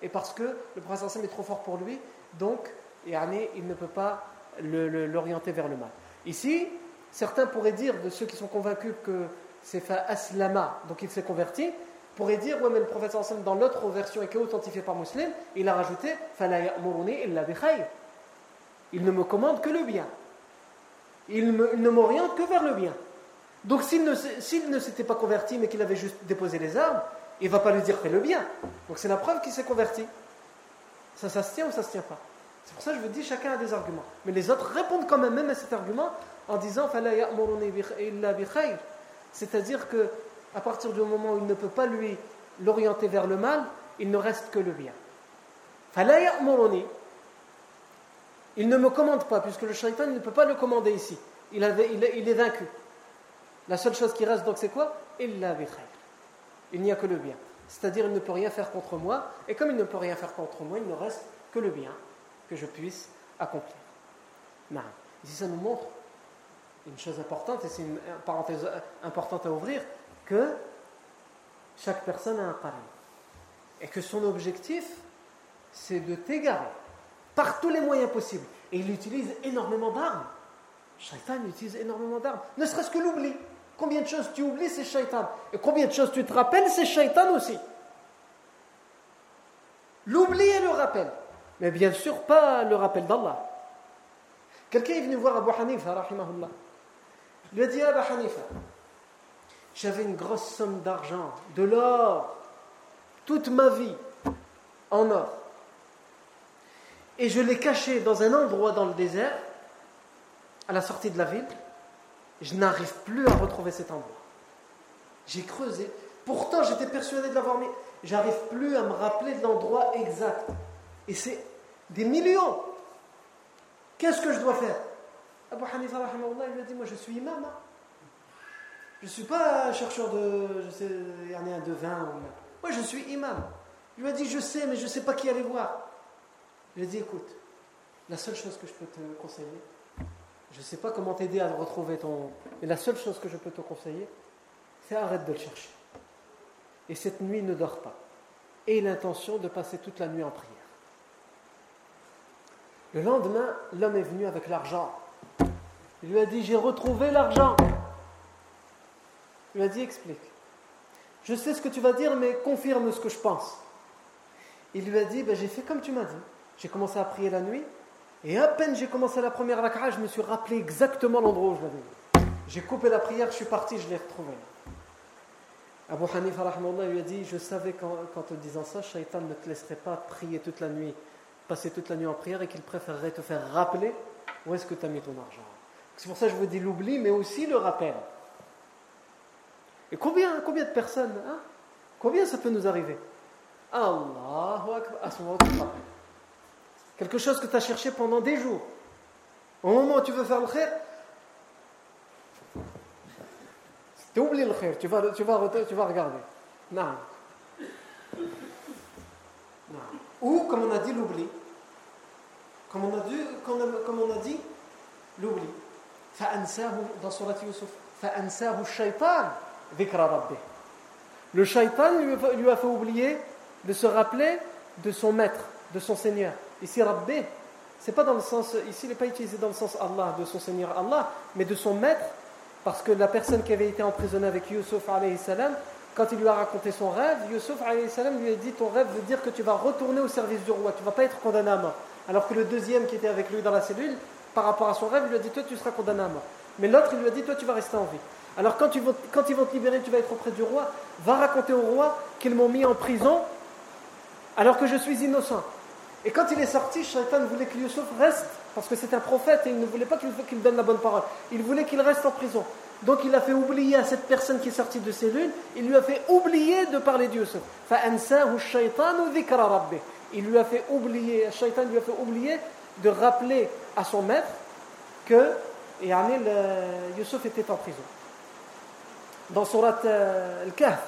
Speaker 1: et parce que le prophète est trop fort pour lui, donc il ne peut pas l'orienter vers le mal. Ici, certains pourraient dire, de ceux qui sont convaincus que c'est fait aslama, donc il s'est converti, pourrait dire, ouais, mais le prophète dans l'autre version et qui est authentifiée par Muslim, il a rajouté Il ne me commande que le bien. Il, ne m'oriente que vers le bien. Donc s'il ne, ne s'était pas converti, mais qu'il avait juste déposé les armes, il ne va pas lui dire fais le bien. Donc c'est la preuve qu'il s'est converti. Ça, ça se tient ou ça se tient pas? C'est pour ça que je vous dis, chacun a des arguments. Mais les autres répondent quand même, même à cet argument en disant c'est-à-dire que à partir du moment où il ne peut pas lui l'orienter vers le mal, il ne reste que le bien. Il ne me commande pas, puisque le shaitan ne peut pas le commander ici. Il, est vaincu. La seule chose qui reste donc c'est quoi? Il n'y a que le bien. C'est-à-dire il ne peut rien faire contre moi, et comme il ne peut rien faire contre moi, il ne reste que le bien que je puisse accomplir. Ici ça nous montre une chose importante, et c'est une parenthèse importante à ouvrir, que chaque personne a un pari. Et que son objectif, c'est de t'égarer par tous les moyens possibles. Et il utilise énormément d'armes. Shaitan utilise énormément d'armes. Ne serait-ce que l'oubli. Combien de choses tu oublies, c'est shaitan. Et combien de choses tu te rappelles, c'est shaitan aussi. L'oubli et le rappel. Mais bien sûr, pas le rappel d'Allah. Quelqu'un est venu voir Abu Hanifa, rahimahullah. Lui a dit, Abu Hanifa, j'avais une grosse somme d'argent, de l'or, toute ma vie, en or. Et je l'ai caché dans un endroit dans le désert, à la sortie de la ville. Je n'arrive plus à retrouver cet endroit. J'ai creusé. Pourtant, j'étais persuadé de l'avoir mis. J'arrive plus à me rappeler de l'endroit exact. Et c'est des millions. Qu'est-ce que je dois faire? Abu Hanifa, il lui a dit Moi, je suis imam. Hein. Je ne suis pas chercheur de, je sais, un de vin. Moi, je suis imam. Il lui a dit, je sais, mais je ne sais pas qui aller voir. Il a dit, écoute, la seule chose que je peux te conseiller, je ne sais pas comment t'aider à retrouver ton... Mais la seule chose que je peux te conseiller, c'est arrête de le chercher. Et cette nuit, ne dors pas. Et l'intention de passer toute la nuit en prière. Le lendemain, l'homme est venu avec l'argent. Il lui a dit, j'ai retrouvé l'argent. Il lui a dit explique. Je sais ce que tu vas dire, mais confirme ce que je pense. Il lui a dit ben, J'ai fait comme tu m'as dit. J'ai commencé à prier la nuit, et à peine j'ai commencé la première rak'a, je me suis rappelé exactement l'endroit où je l'avais J'ai coupé la prière, je suis parti, je l'ai retrouvé. Abu Hanifa lui a dit Je savais qu'en, te disant ça, Shaitan ne te laisserait pas prier toute la nuit, passer toute la nuit en prière, et qu'il préférerait te faire rappeler où est-ce que tu as mis ton argent? C'est pour ça que je vous dis l'oubli, mais aussi le rappel. Et combien, combien de personnes hein? Combien ça peut nous arriver? Allahu Akbar. À ce moment Quelque chose que tu as cherché pendant des jours. Au moment où tu veux faire le khair, tu oublies le khair, tu vas, tu vas, regarder. Non. Ou, comme on a dit, l'oubli. Comme on a, dit, l'oubli. Dans Surat Yusuf, le shaitan lui a fait oublier de se rappeler de son maître, de son Seigneur. Ici, Rabbi, c'est pas dans le sens, ici, il n'est pas utilisé dans le sens Allah, de son Seigneur Allah, mais de son maître, parce que la personne qui avait été emprisonnée avec Yusuf, salam, quand il lui a raconté son rêve, Yusuf, lui a dit Ton rêve veut dire que tu vas retourner au service du roi, tu ne vas pas être condamné à mort. Alors que le deuxième qui était avec lui dans la cellule, par rapport à son rêve, il lui a dit Toi, tu seras condamné à mort. Mais l'autre, il lui a dit Toi, tu vas rester en vie. Alors quand, ils vont, te libérer, tu vas être auprès du roi, va raconter au roi qu'ils m'ont mis en prison alors que je suis innocent. Et quand il est sorti, Shaitan voulait que Yusuf reste, parce que c'est un prophète et il ne voulait pas qu'il donne la bonne parole. Il voulait qu'il reste en prison. Donc il a fait oublier à cette personne qui est sortie de ses lunes, il lui a fait oublier de parler de Yusuf. Il lui a fait oublier, Shaitan lui a fait oublier de rappeler à son maître que Yusuf était en prison dans Surat euh, Al-Kahf,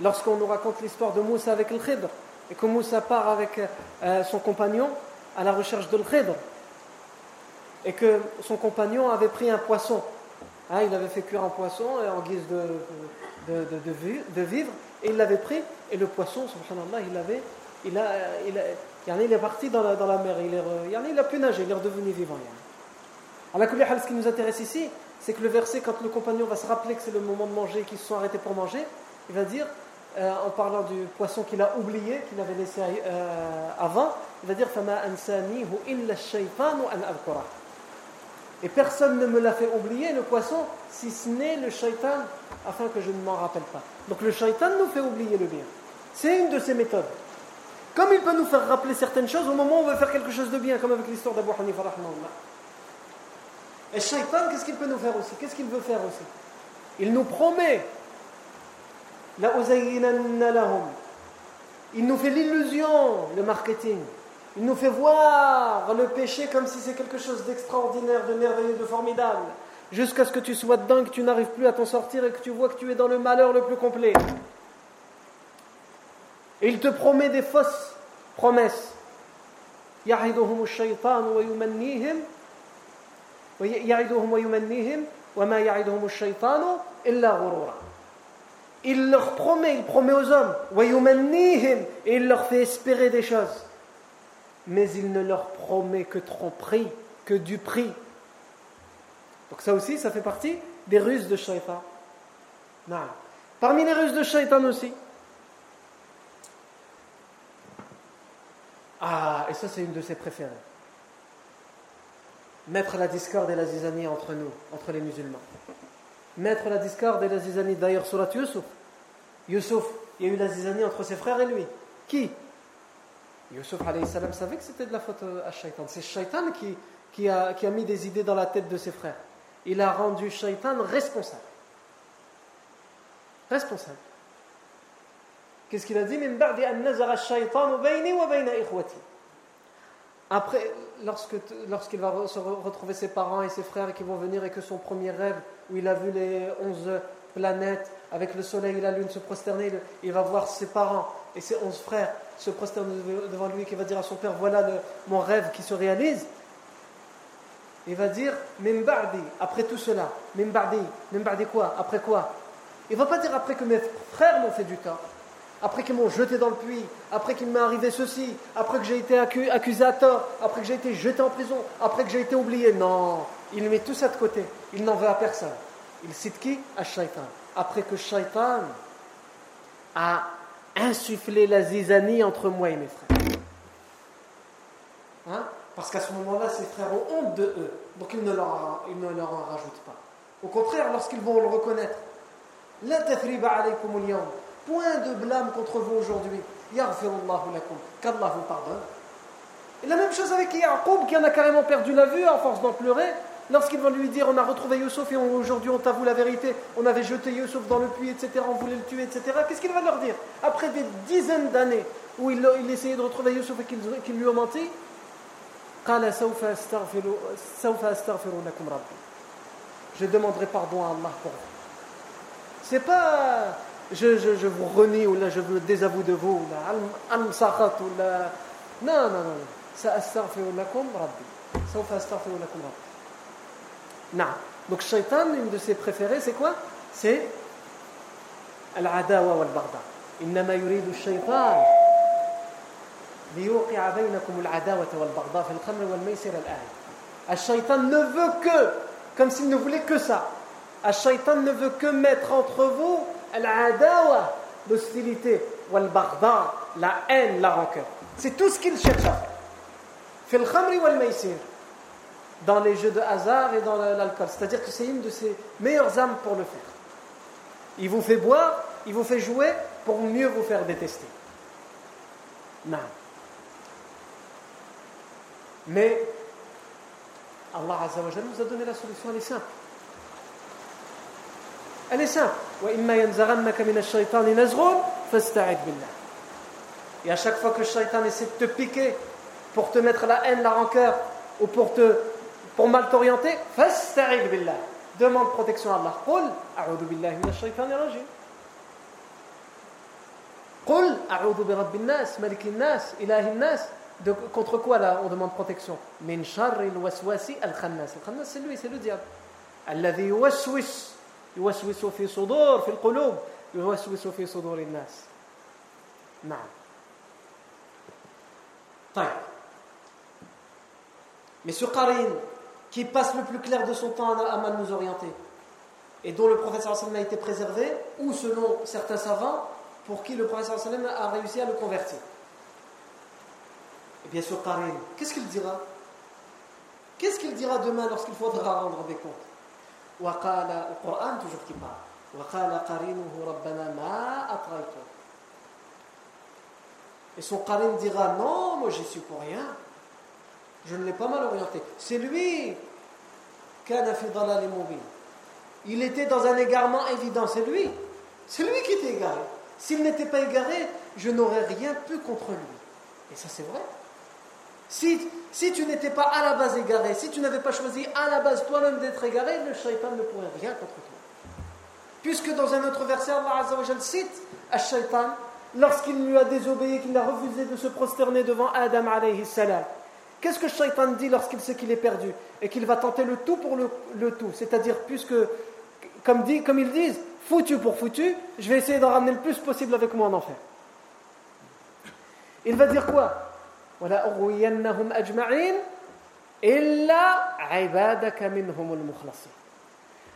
Speaker 1: lorsqu'on nous raconte l'histoire de Moussa avec le Khidr, et que Moussa part avec euh, son compagnon à la recherche de le Khidr, et que son compagnon avait pris un poisson. Hein, il avait fait cuire un poisson en guise de, de, de, vivre, et il l'avait pris, et le poisson, subhanallah, il avait, il a, il, il est parti dans la, dans la mer, il, est, il a pu nager, il est redevenu vivant. Ce qui nous intéresse ici, c'est que le verset, quand le compagnon va se rappeler que c'est le moment de manger, qu'ils se sont arrêtés pour manger, il va dire, euh, en parlant du poisson qu'il a oublié, qu'il avait laissé euh, avant, il va dire Et personne ne me l'a fait oublier, le poisson, si ce n'est le shaitan, afin que je ne m'en rappelle pas. Donc le shaitan nous fait oublier le bien. C'est une de ses méthodes. Comme il peut nous faire rappeler certaines choses au moment où on veut faire quelque chose de bien, comme avec l'histoire d'Abu Hanifa. Et shaitan, qu'est-ce qu'il peut nous faire aussi? Qu'est-ce qu'il veut faire aussi? Il nous promet il nous fait l'illusion, le marketing. Il nous fait voir le péché comme si c'est quelque chose d'extraordinaire, de merveilleux, de formidable. Jusqu'à ce que tu sois dedans, que tu n'arrives plus à t'en sortir et que tu vois que tu es dans le malheur le plus complet. Et il te promet des fausses promesses. Il leur promet, il promet aux hommes, et il leur fait espérer des choses. Mais il ne leur promet que tromperie, que du prix. Donc ça aussi, ça fait partie des ruses de shaitan. Parmi les ruses de shaitan aussi. Ah, et ça c'est une de ses préférées. Mettre la discorde et la zizanie entre nous, entre les musulmans mettre la discorde et la zizanie. D'ailleurs, surat Yusuf, Yusuf, il y a eu la zizanie entre ses frères et lui. Qui? Yusuf salam savait que c'était de la faute à Shaitan. C'est Shaitan qui, a mis des idées dans la tête de ses frères. Il a rendu Shaitan responsable. Responsable. Qu'est-ce qu'il a dit? Après, lorsqu'il va se retrouver ses parents et ses frères qui vont venir et que son premier rêve, où il a vu les onze planètes avec le soleil et la lune se prosterner, il va voir ses parents et ses onze frères se prosterner devant lui, qui va dire à son père Voilà mon rêve qui se réalise. Il va dire Mimbardi, après tout cela, Mimbardi, Mimbardi quoi Après quoi? Il ne va pas dire après que mes frères m'ont fait du tort après qu'ils m'ont jeté dans le puits, après qu'il m'est arrivé ceci, après que j'ai été accusé à tort, après que j'ai été jeté en prison, après que j'ai été oublié. Non, il met tout ça de côté. Il n'en veut à personne. Il cite qui? À Shaitan. Après que Shaitan a insufflé la zizanie entre moi et mes frères. Hein? Parce qu'à ce moment-là, ses frères ont honte de eux. Donc il ne leur, il ne leur en rajoute pas. Au contraire, lorsqu'ils vont le reconnaître, La alaykum point de blâme contre vous aujourd'hui. Qu'Allah vous pardonne. Et la même chose avec Yaqub qui en a carrément perdu la vue à force d'en pleurer. Lorsqu'ils vont lui dire on a retrouvé Yusuf et aujourd'hui on t'avoue la vérité, on avait jeté Yusuf dans le puits, etc., on voulait le tuer, etc. Qu'est-ce qu'il va leur dire Après des dizaines d'années où il, essayait de retrouver Yusuf et qu'il lui a menti, je demanderai pardon à Allah pour vous. C'est pas je, je, je, vous renie ou là je vous désavoue de vous ou là am sakhat ou là non non non سأستغفر لكم ربي سوف أستغفر لكم ربي نعم donc shaitan une de ses préférées c'est quoi c'est العداوة والبغضاء إنما يريد الشيطان ليوقع بينكم العداوة والبغضاء في الخمر والميسر الآن الشيطان ne veut que comme s'il ne voulait que ça الشيطان ne veut que mettre entre vous l'hostilité, la haine, la rancœur. C'est tout ce qu'il cherche à faire. Dans les jeux de hasard et dans l'alcool. C'est-à-dire que c'est une de ses meilleures âmes pour le faire. Il vous fait boire, il vous fait jouer pour mieux vous faire détester. Non. Mais Allah nous a donné la solution, elle est simple. Elle est simple. Et à chaque fois que le shaitan essaie de te piquer pour te mettre la haine, la rancœur ou pour te pour mal t'orienter, billah. Demande protection à Allah. A'udhu contre quoi là on demande protection? Min c'est lui, c'est le diable. يوسوس في صدور في القلوب يوسوس في صدور الناس نعم طيب Mais ce Karin qui passe le plus clair de son temps à mal nous orienter, et dont le prophète sallam a été préservé, ou selon certains savants, pour qui le prophète sallam a réussi à le convertir. Et bien sûr, Karim, qu'est-ce qu'il dira Qu'est-ce qu'il dira demain lorsqu'il faudra rendre des comptes Et son Karim dira Non, moi j'y suis pour rien. Je ne l'ai pas mal orienté. C'est lui qui a fait dans mobile. Il était dans un égarement évident. C'est lui. C'est lui qui était égaré. S'il n'était pas égaré, je n'aurais rien pu contre lui. Et ça, c'est vrai. Si, si tu n'étais pas à la base égaré, si tu n'avais pas choisi à la base toi-même d'être égaré, le shaitan ne pourrait rien contre toi. Puisque dans un autre verset, Allah Azzawajal cite à shaitan lorsqu'il lui a désobéi, qu'il a refusé de se prosterner devant Adam alayhi salam. Qu'est-ce que shaitan dit lorsqu'il sait qu'il est perdu et qu'il va tenter le tout pour le, le tout? C'est-à-dire, puisque, comme, dit, comme ils disent, foutu pour foutu, je vais essayer d'en ramener le plus possible avec moi en enfer. Il va dire quoi?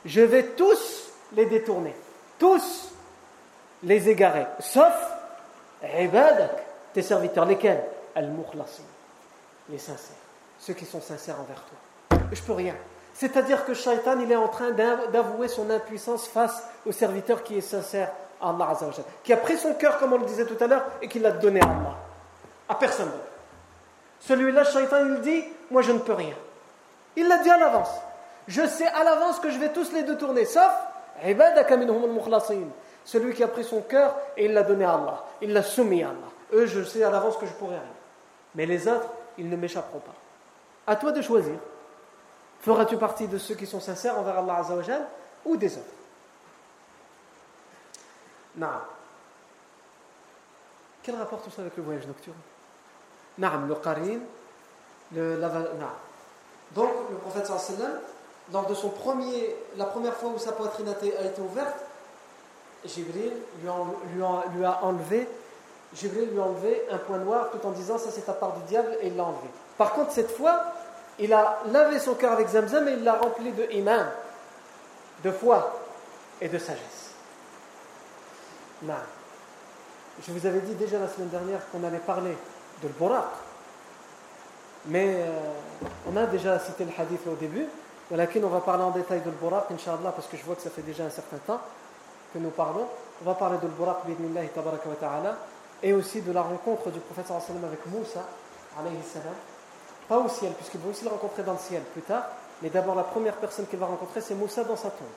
Speaker 1: Je vais tous les détourner, tous les égarer, sauf tes serviteurs, lesquels? les sincères, ceux qui sont sincères envers toi. Je peux rien. C'est-à-dire que Shaitan, il est en train d'avouer son impuissance face au serviteur qui est sincère à Allah qui a pris son cœur, comme on le disait tout à l'heure, et qui l'a donné à Allah, à personne d'autre. Celui-là, Shaitan, il dit Moi, je ne peux rien. Il l'a dit à l'avance. Je sais à l'avance que je vais tous les détourner, sauf celui qui a pris son cœur et il l'a donné à Allah. Il l'a soumis à Allah. Eux, je sais à l'avance que je pourrai rien. Mais les autres, ils ne m'échapperont pas. À toi de choisir. Feras-tu partie de ceux qui sont sincères envers Allah Azzawajal ou des autres? Non. Quel rapport tout ça avec le voyage nocturne? Le qarin, le, Donc, le prophète sallam, lors de son premier, la première fois où sa poitrine a été, ouverte, Jibril lui, a enlevé Jibril lui a enlevé un point noir tout en disant ça c'est ta part du diable et il l'a enlevé. Par contre, cette fois, il a lavé son cœur avec Zamzam et il l'a rempli de iman, de foi et de sagesse. Naam. Je vous avais dit déjà la semaine dernière qu'on allait parler de l'Buraq. Mais euh, on a déjà cité le hadith au début. on va parler en détail de l'Buraq, Inch'Allah, parce que je vois que ça fait déjà un certain temps que nous parlons. On va parler de l'Buraq, et aussi de la rencontre du prophète avec Moussa, alayhi salam. Pas au ciel, puisqu'il va aussi le rencontrer dans le ciel plus tard. Mais d'abord, la première personne qu'il va rencontrer, c'est Moussa dans sa tombe.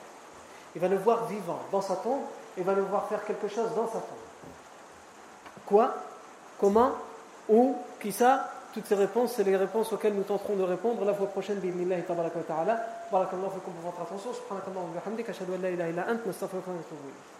Speaker 1: Il va le voir vivant dans sa tombe, et va le voir faire quelque chose dans sa tombe. Quoi? Comment? Ou, qui ça Toutes ces réponses, c'est les réponses auxquelles nous tenterons de répondre la fois prochaine. Bismillah, tabaraka wa ta'ala. Barakallahu fikum pour votre attention. Subhanakallahu wa bihamdika. Ashhadu an la ilaha illa ant. Nastaghfiruka wa